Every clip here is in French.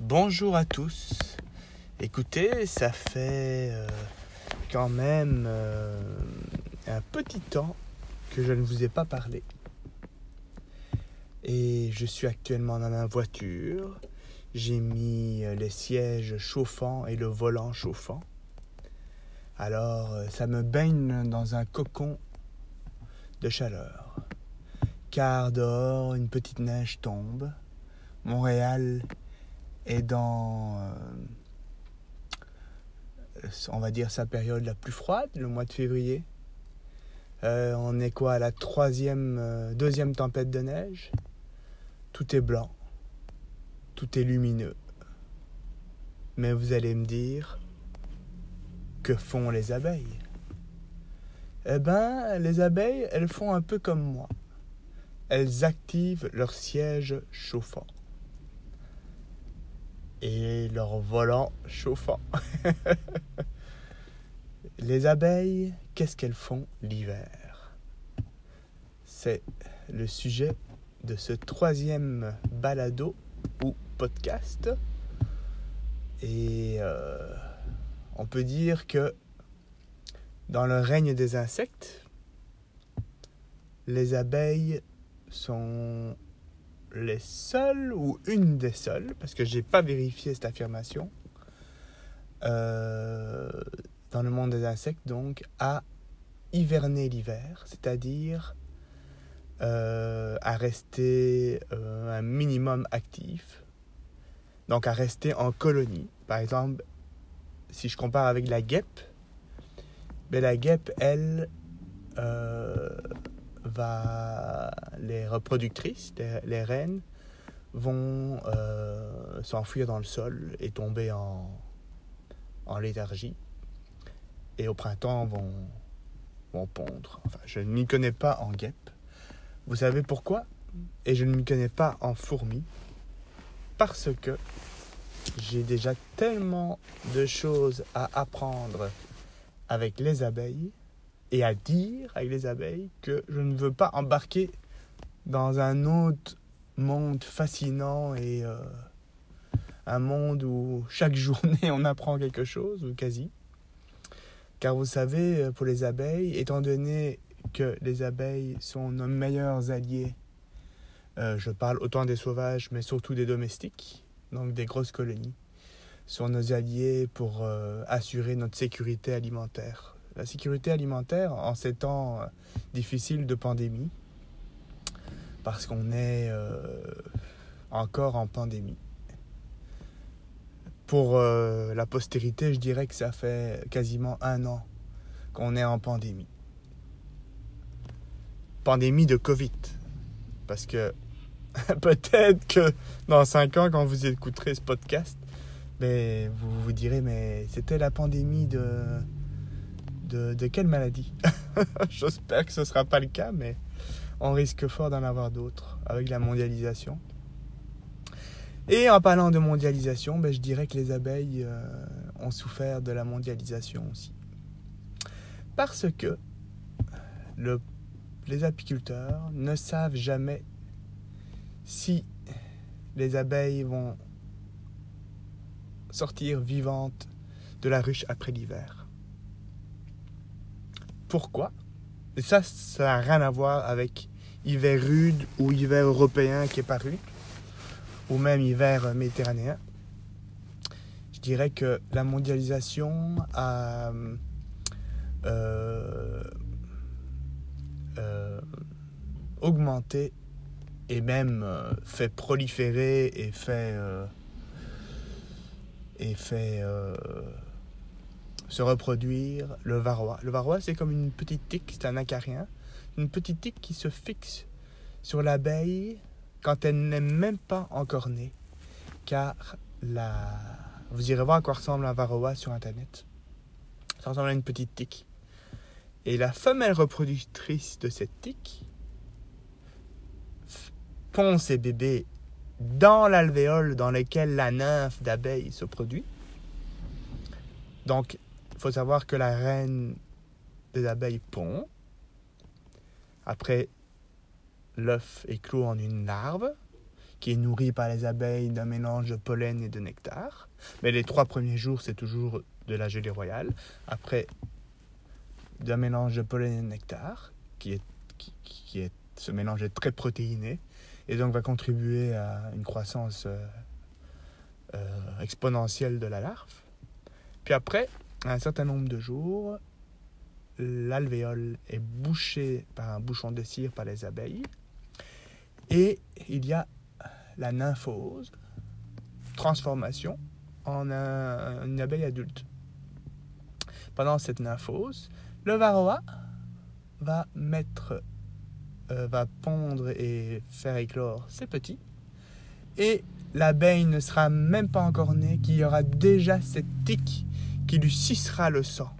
Bonjour à tous. Écoutez, ça fait euh, quand même euh, un petit temps que je ne vous ai pas parlé. Et je suis actuellement dans ma voiture. J'ai mis euh, les sièges chauffants et le volant chauffant. Alors, ça me baigne dans un cocon de chaleur. Car dehors, une petite neige tombe. Montréal est dans, euh, on va dire, sa période la plus froide, le mois de février. Euh, on est quoi à la troisième, euh, deuxième tempête de neige. Tout est blanc, tout est lumineux. Mais vous allez me dire, que font les abeilles? Eh ben, les abeilles, elles font un peu comme moi. Elles activent leur siège chauffant et leur volant chauffant. les abeilles, qu'est-ce qu'elles font l'hiver? C'est le sujet de ce troisième balado ou podcast. Et euh, on peut dire que dans le règne des insectes, les abeilles sont les seules ou une des seules, parce que j'ai pas vérifié cette affirmation, euh, dans le monde des insectes, donc, à hiverner l'hiver, c'est-à-dire euh, à rester euh, un minimum actif, donc à rester en colonie. Par exemple, si je compare avec la guêpe, ben la guêpe, elle, va, les reproductrices, les, reines, vont euh, s'enfuir dans le sol et tomber en, en léthargie. Et au printemps, vont, vont pondre. Enfin, je ne m'y connais pas en guêpe. Vous savez pourquoi? Et je ne m'y connais pas en fourmis. Parce que j'ai déjà tellement de choses à apprendre avec les abeilles et à dire avec les abeilles que je ne veux pas embarquer dans un autre monde fascinant et euh, un monde où chaque journée on apprend quelque chose, ou quasi. Car vous savez, pour les abeilles, étant donné que les abeilles sont nos meilleurs alliés, euh, je parle autant des sauvages, mais surtout des domestiques, donc des grosses colonies, sont nos alliés pour euh, assurer notre sécurité alimentaire. La sécurité alimentaire en ces temps euh, difficiles de pandémie, parce qu'on est euh, encore en pandémie. Pour euh, la postérité, je dirais que ça fait quasiment un an qu'on est en pandémie. Pandémie de Covid. Parce que peut-être que dans cinq ans, quand vous écouterez ce podcast, mais vous vous direz, mais c'était la pandémie de, de, quelle maladie? J'espère que ce ne sera pas le cas, mais on risque fort d'en avoir d'autres avec la mondialisation. Et en parlant de mondialisation, ben, je dirais que les abeilles euh, ont souffert de la mondialisation aussi. Parce que le, les apiculteurs ne savent jamais si les abeilles vont sortir vivantes de la ruche après l'hiver. Pourquoi? Et ça, ça n'a rien à voir avec hiver rude ou hiver européen qui est paru, ou même hiver méditerranéen. Je dirais que la mondialisation a euh, euh, augmenté et même euh, fait proliférer et fait euh, et fait euh, se reproduire le varroa. Le varroa, c'est comme une petite tique, c'est un acarien, une petite tique qui se fixe sur l'abeille quand elle n'est même pas encore née, car la... vous irez voir à quoi ressemble un varroa sur internet. Ça ressemble à une petite tique. Et la femelle reproductrice de cette tique pond ses bébés dans l'alvéole dans lequel la nymphe d'abeille se produit. Donc, faut savoir que la reine des abeilles pond. Après, l'œuf éclot en une larve qui est nourri par les abeilles d'un mélange de pollen et de nectar. Mais les trois premiers jours, c'est toujours de la gelée royale. Après, d'un mélange de pollen et de nectar, qui est, qui, est ce mélange est très protéiné et donc va contribuer à une croissance euh, euh, exponentielle de la larve. Puis après, un certain nombre de jours, l'alvéole est bouché par un bouchon de cire par les abeilles et il y a la nymphose, transformation en une abeille adulte. Pendant cette nymphose, le varroa va mettre, euh, va pondre et faire éclore ses petits. Et l'abeille ne sera même pas encore née, qu'il y aura déjà cette tique qui lui cissera le sang.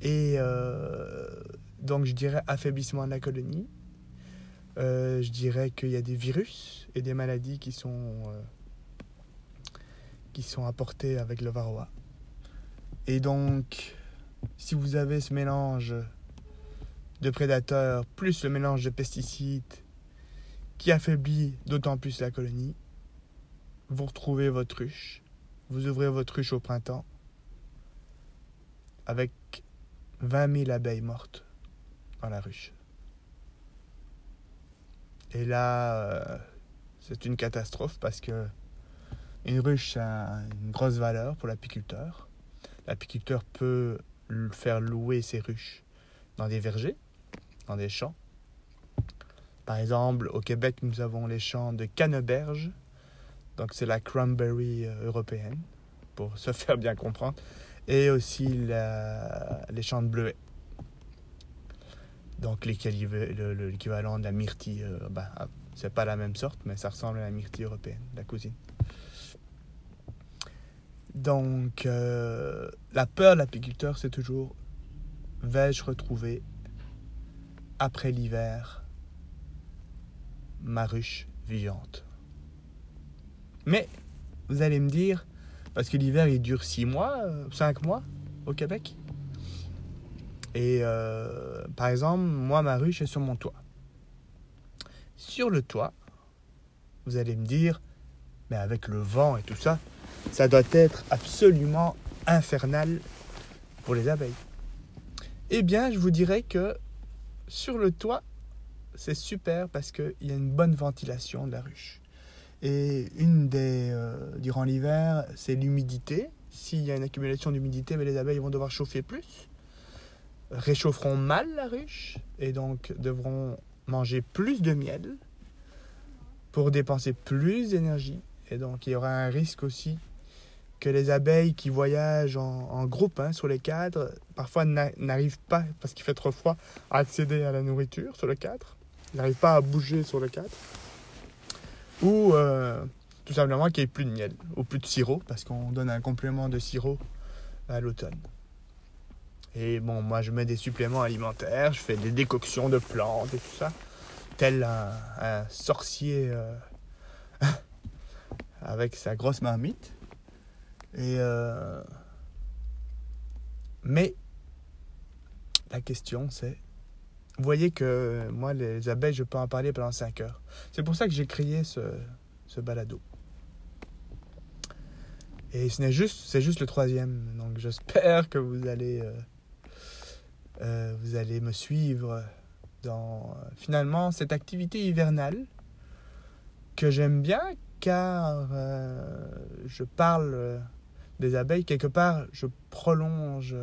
Et euh, donc je dirais affaiblissement de la colonie. Euh, je dirais qu'il y a des virus et des maladies qui sont, qui sont apportées avec le varroa. Et donc, si vous avez ce mélange de prédateurs plus le mélange de pesticides qui affaiblit d'autant plus la colonie, vous retrouvez votre ruche. Vous ouvrez votre ruche au printemps avec 20 000 abeilles mortes dans la ruche. Et là, euh, c'est une catastrophe parce que une ruche a une grosse valeur pour l'apiculteur. L'apiculteur peut faire louer ses ruches dans des vergers, dans des champs. Par exemple, au Québec, nous avons les champs de canneberge. Donc, c'est la cranberry euh, européenne, pour se faire bien comprendre. Et aussi les champs de bleuets. Donc, l'équivalent de la myrtille. Euh, bah, c'est pas la même sorte, mais ça ressemble à la myrtille européenne, la cousine. Donc, euh, la peur de l'apiculteur, c'est toujours vais-je retrouver, après l'hiver, ma ruche vivante? Mais, vous allez me dire, parce que l'hiver, il dure 6 mois, 5 euh, mois au Québec. Et euh, par exemple, moi, ma ruche est sur mon toit. Sur le toit, vous allez me dire, mais avec le vent et tout ça, ça doit être absolument infernal pour les abeilles. Eh bien, je vous dirais que sur le toit, c'est super parce qu'il y a une bonne ventilation de la ruche. Et une des, euh, durant l'hiver, c'est l'humidité. S'il y a une accumulation d'humidité, les abeilles vont devoir chauffer plus, réchaufferont mal la ruche et donc devront manger plus de miel pour dépenser plus d'énergie. Et donc il y aura un risque aussi que les abeilles qui voyagent en, groupe hein, sur les cadres, parfois n'arrivent pas, parce qu'il fait trop froid, à accéder à la nourriture sur le cadre. N'arrivent pas à bouger sur le cadre. Ou euh, tout simplement qu'il n'y ait plus de miel, ou plus de sirop, parce qu'on donne un complément de sirop à l'automne. Et bon, moi je mets des suppléments alimentaires, je fais des décoctions de plantes et tout ça, tel un, sorcier euh, avec sa grosse marmite. Et euh, Mais la question c'est, vous voyez que moi les abeilles je peux en parler pendant 5 heures. C'est pour ça que j'ai créé ce, ce balado. Et ce n'est juste, c'est juste le troisième. Donc j'espère que vous allez, euh, euh, vous allez me suivre dans finalement cette activité hivernale que j'aime bien car je parle des abeilles, quelque part, je prolonge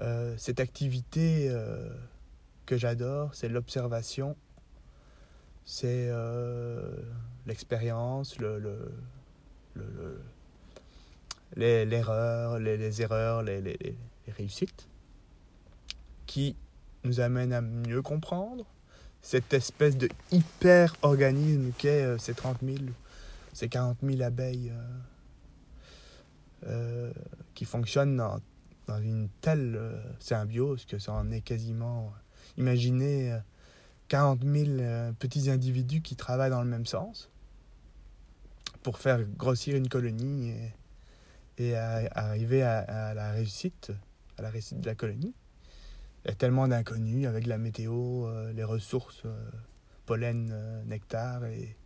euh, cette activité euh, que j'adore, c'est l'observation, c'est euh, l'expérience, le, le, l'erreur, les, les, erreurs, les, les, réussites, qui nous amènent à mieux comprendre cette espèce de hyper-organisme qu'est ces 30 000, ces 40 000 abeilles euh, qui fonctionne dans, une telle euh, symbiose que ça en est quasiment. Imaginez 40 euh, 000 petits individus qui travaillent dans le même sens pour faire grossir une colonie et, arriver à, la réussite, à la réussite de la colonie. Il y a tellement d'inconnus avec la météo, les ressources pollen, euh, nectar et,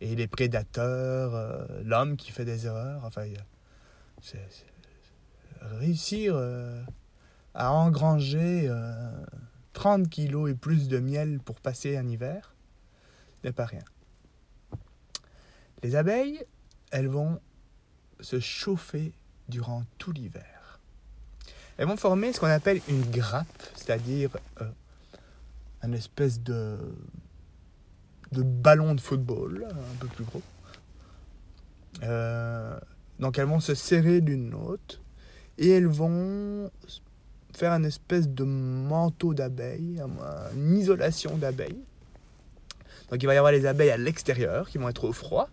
les prédateurs, euh, l'homme qui fait des erreurs. Enfin, réussir euh, à engranger euh, 30 kilos et plus de miel pour passer un hiver n'est pas rien. Les abeilles, elles vont se chauffer durant tout l'hiver. Elles vont former ce qu'on appelle une grappe, c'est-à-dire euh, un espèce de, ballon de football, un peu plus gros. Euh, donc elles vont se serrer l'une l'autre et elles vont faire un espèce de manteau d'abeilles, un- une isolation d'abeilles. Donc il va y avoir les abeilles à l'extérieur qui vont être au froid,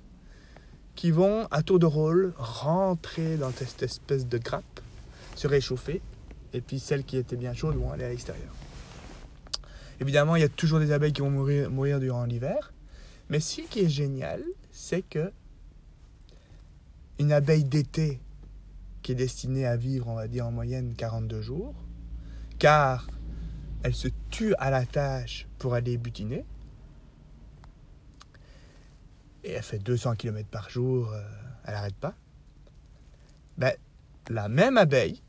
qui vont à tour de rôle rentrer dans cette espèce de grappe, se réchauffer, et puis celles qui étaient bien chaudes vont aller à l'extérieur. Évidemment, il y a toujours des abeilles qui vont mourir, mourir durant l'hiver, mais ce qui est génial, c'est que une abeille d'été qui est destinée à vivre, on va dire en moyenne 42 jours, car elle se tue à la tâche pour aller butiner, et elle fait 200 km par jour, euh, elle n'arrête pas, ben, la même abeille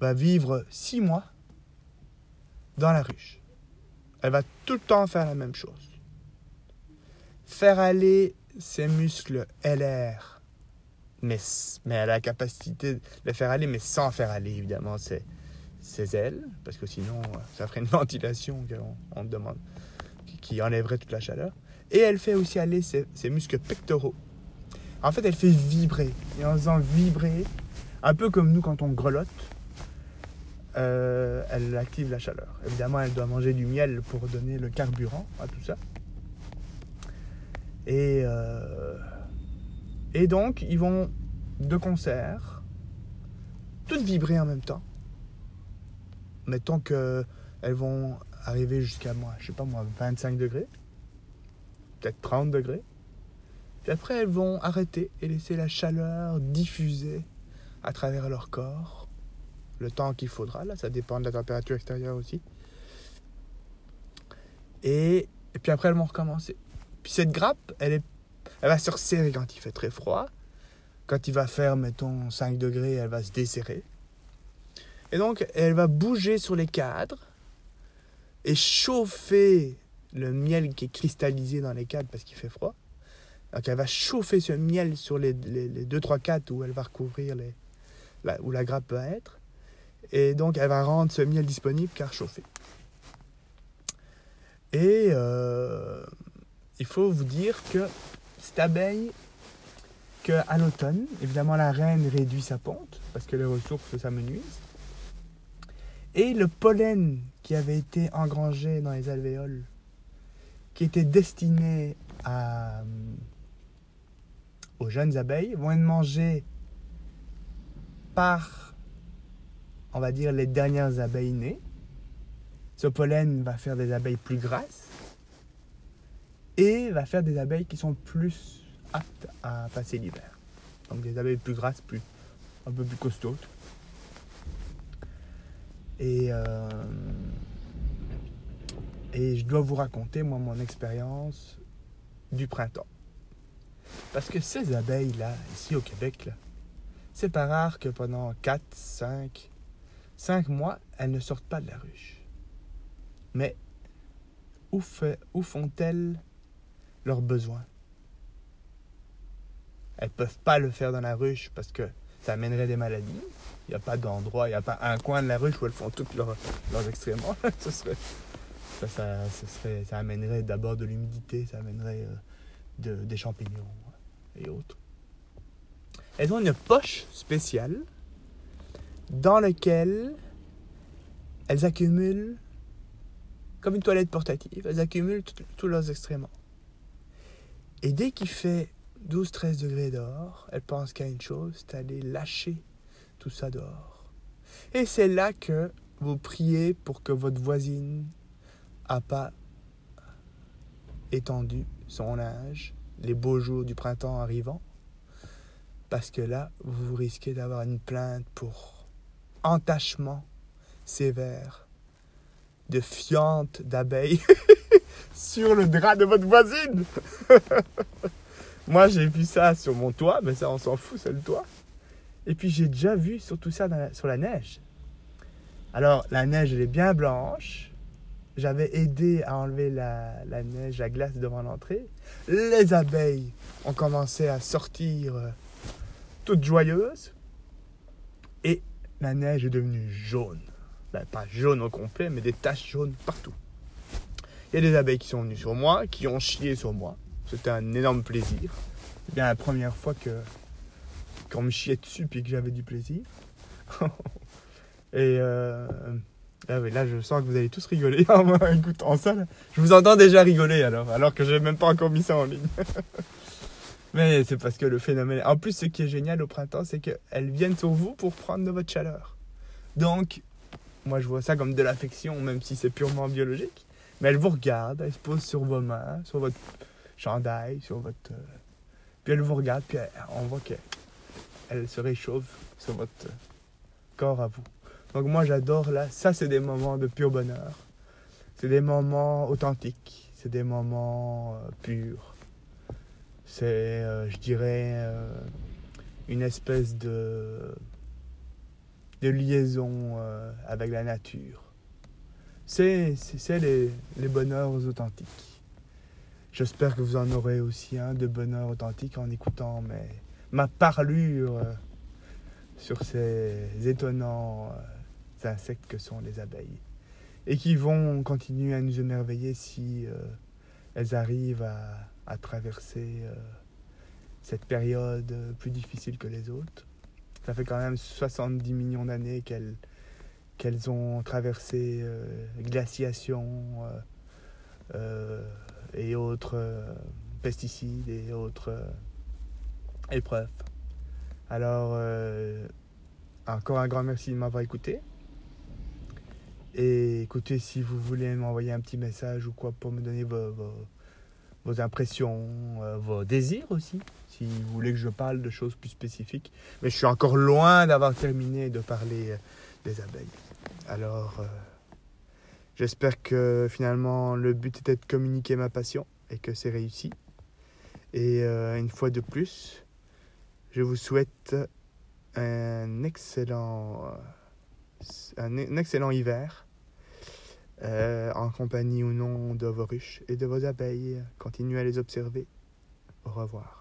va vivre 6 mois dans la ruche. Elle va tout le temps faire la même chose. Faire aller ses muscles LR, mais, mais elle a la capacité de les faire aller, mais sans faire aller évidemment ses, ses ailes, parce que sinon euh, ça ferait une ventilation qu'on on demande, qui, enlèverait toute la chaleur. Et elle fait aussi aller ses, ses muscles pectoraux. En fait, elle fait vibrer. Et en faisant vibrer, un peu comme nous quand on grelotte, euh, elle active la chaleur. Évidemment, elle doit manger du miel pour donner le carburant à tout ça. Et, euh, et donc, ils vont de concert, toutes vibrer en même temps. Mettons qu'elles vont arriver jusqu'à moi, je sais pas moi, 25 degrés, peut-être 30 degrés. Puis après, elles vont arrêter et laisser la chaleur diffuser à travers leur corps le temps qu'il faudra. Là, ça dépend de la température extérieure aussi. Et, puis après, elles vont recommencer. Puis cette grappe, elle, elle va se resserrer quand il fait très froid. Quand il va faire, mettons, 5 degrés, elle va se desserrer. Et donc, elle va bouger sur les cadres et chauffer le miel qui est cristallisé dans les cadres parce qu'il fait froid. Donc, elle va chauffer ce miel sur les, les, les 2-3 cadres où elle va recouvrir les, où la grappe va être. Et donc, elle va rendre ce miel disponible car chauffé. Et euh, il faut vous dire que cette abeille, qu'à l'automne, évidemment, la reine réduit sa ponte parce que les ressources s'amenuisent. Et le pollen qui avait été engrangé dans les alvéoles, qui était destiné à, aux jeunes abeilles, vont être mangés par on va les dernières abeilles nées. Ce pollen va faire des abeilles plus grasses et va faire des abeilles qui sont plus aptes à passer l'hiver. Donc des abeilles plus grasses, plus, un peu plus costaudes. Et, euh, et je dois vous raconter, moi, mon expérience du printemps. Parce que ces abeilles-là, ici au Québec, c'est pas rare que pendant 4, 5, 5 mois, elles ne sortent pas de la ruche. Mais où, fait, où font-elles leurs besoins? Elles peuvent pas le faire dans la ruche parce que ça amènerait des maladies. Il n'y a pas d'endroit, il n'y a pas un coin de la ruche où elles font toutes leurs, leurs excréments. ce ça, ça, serait, ça amènerait d'abord de l'humidité, ça amènerait euh, de, des champignons et autres. Elles ont une poche spéciale dans laquelle elles accumulent, comme une toilette portative, elles accumulent tous leurs excréments. Et dès qu'il fait 12-13 degrés dehors, elles pensent qu'à une chose, c'est aller lâcher tout ça dehors. Et c'est là que vous priez pour que votre voisine n'a pas étendu son âge, les beaux jours du printemps arrivant, parce que là, vous risquez d'avoir une plainte pour entachement sévère de fientes d'abeilles sur le drap de votre voisine. Moi, j'ai vu ça sur mon toit, mais ça, on s'en fout, c'est le toit. Et puis, j'ai déjà vu surtout ça sur la neige. Alors, la neige, elle est bien blanche. J'avais aidé à enlever la, la, neige, la glace devant l'entrée. Les abeilles ont commencé à sortir euh, toutes joyeuses. Et la neige est devenue jaune. Ben, pas jaune au complet, mais des taches jaunes partout. Il y a des abeilles qui sont venues sur moi, qui ont chié sur moi. C'était un énorme plaisir. C'est bien la première fois que qu'on me chiait dessus puis que j'avais du plaisir. Et euh, là, là, je sens que vous allez tous rigoler en écoutant ça. Je vous entends déjà rigoler alors, alors que j'ai même pas encore mis ça en ligne. Mais c'est parce que le phénomène. En plus, ce qui est génial au printemps, c'est qu'elles viennent sur vous pour prendre de votre chaleur. Donc, moi, je vois ça comme de l'affection, même si c'est purement biologique. Mais elles vous regardent, elles se posent sur vos mains, sur votre chandail, sur votre. Euh, puis elles vous regardent, puis on voit qu'elles se réchauffent sur votre corps à vous. Donc moi j'adore là, ça c'est des moments de pur bonheur. C'est des moments authentiques, c'est des moments euh, purs. C'est, euh, je dirais, une espèce de, de liaison avec la nature. C'est, c'est les, les bonheurs authentiques. J'espère que vous en aurez aussi un de bonheur authentique en écoutant ma parlure euh, sur ces étonnants euh, insectes que sont les abeilles. Et qui vont continuer à nous émerveiller si euh, elles arrivent à, traverser cette période plus difficile que les autres. Ça fait quand même 70 millions d'années qu'elles qu'elles ont traversé glaciation, et autres euh, pesticides et autres euh, épreuves. Alors, euh, encore un grand merci de m'avoir écouté. Et écoutez, si vous voulez m'envoyer un petit message ou quoi pour me donner vos, impressions, vos désirs aussi, si vous voulez que je parle de choses plus spécifiques. Mais je suis encore loin d'avoir terminé de parler des abeilles. Alors, J'espère que finalement le but était de communiquer ma passion et que c'est réussi. Et euh, une fois de plus, je vous souhaite un excellent, un, excellent hiver euh, en compagnie ou non de vos ruches et de vos abeilles. Continuez à les observer. Au revoir.